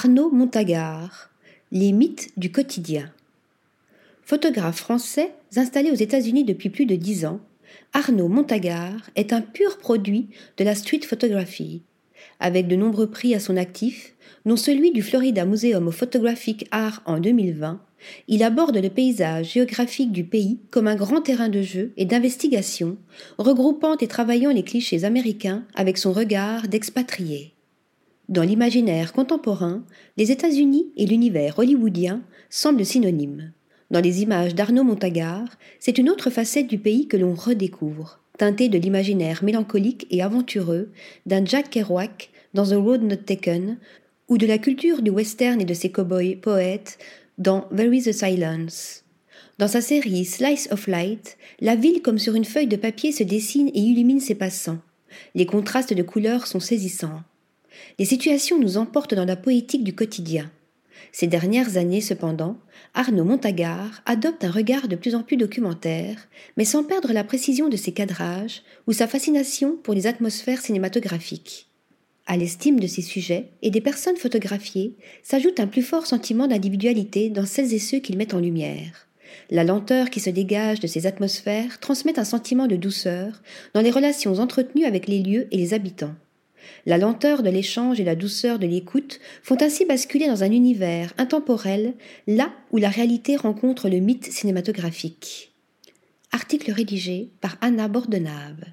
Arnaud Montagard, Les mythes du quotidien. Photographe français installé aux États-Unis depuis plus de dix ans, Arnaud Montagard est un pur produit de la street photography. Avec de nombreux prix à son actif, dont celui du Florida Museum of Photographic Art en 2020, il aborde le paysage géographique du pays comme un grand terrain de jeu et d'investigation, regroupant et travaillant les clichés américains avec son regard d'expatrié. Dans l'imaginaire contemporain, les États-Unis et l'univers hollywoodien semblent synonymes. Dans les images d'Arnaud Montagard, c'est une autre facette du pays que l'on redécouvre, teintée de l'imaginaire mélancolique et aventureux d'un Jack Kerouac dans The Road Not Taken, ou de la culture du western et de ses cow-boys poètes dans There is a Silence. Dans sa série Slice of Light, la ville comme sur une feuille de papier se dessine et illumine ses passants. Les contrastes de couleurs sont saisissants. Les situations nous emportent dans la poétique du quotidien. Ces dernières années, cependant, Arnaud Montagard adopte un regard de plus en plus documentaire, mais sans perdre la précision de ses cadrages ou sa fascination pour les atmosphères cinématographiques. À l'estime de ses sujets et des personnes photographiées s'ajoute un plus fort sentiment d'individualité dans celles et ceux qu'il met en lumière. La lenteur qui se dégage de ces atmosphères transmet un sentiment de douceur dans les relations entretenues avec les lieux et les habitants. La lenteur de l'échange et la douceur de l'écoute font ainsi basculer dans un univers intemporel, là où la réalité rencontre le mythe cinématographique. Article rédigé par Anna Bordenave.